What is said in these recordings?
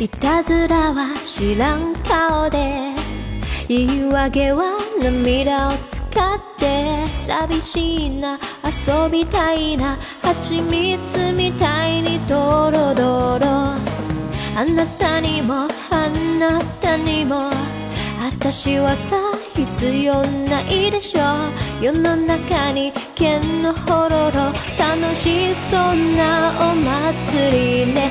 いたずらは知らん顔で言い訳は涙を使って寂しいな遊びたいな蜂蜜みたいにドロドロ。あなたにもあなたにも私はさ必要ないでしょ。世の中に剣のほろろ楽しそうなお祭りね。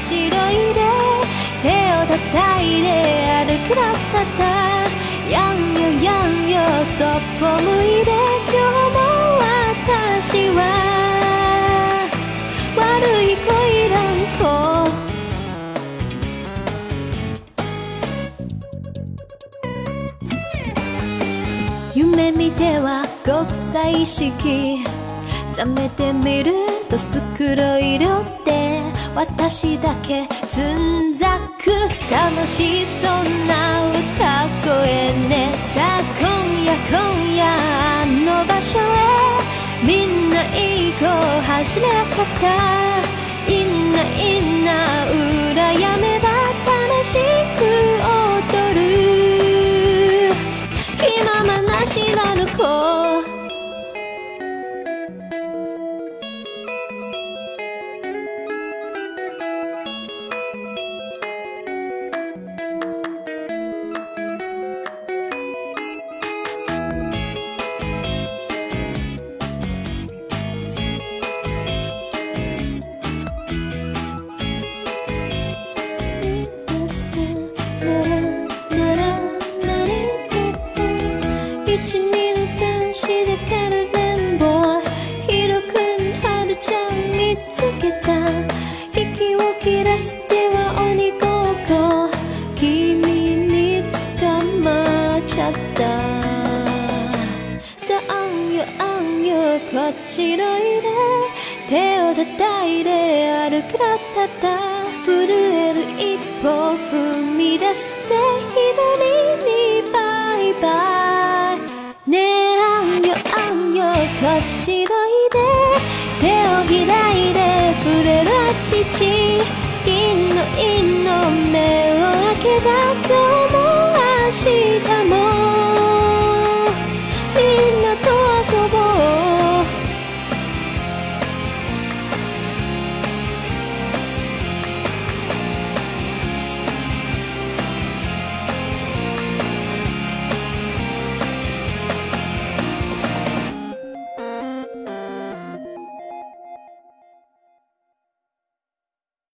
こっちおいで手を叩いて歩くらったた。やんよやんよそっぽ向いて今日も私は。悪い恋らんこ夢見ては国際意識冷めてみるとスクロ色で私だけつんざく楽しそうな歌声ねさあ今夜今夜あの場所へみんな行こう走れなかったいんないんな裏やめつけた。息を切らしては鬼ごっこ君に捕まっちゃったさああんよあんよこっちのいで手を叩いて歩くらたた。震える一歩踏み出して左にバイバイ。ねえあんよあんよこっちの父銀の陰の目を開けた今日も明日も。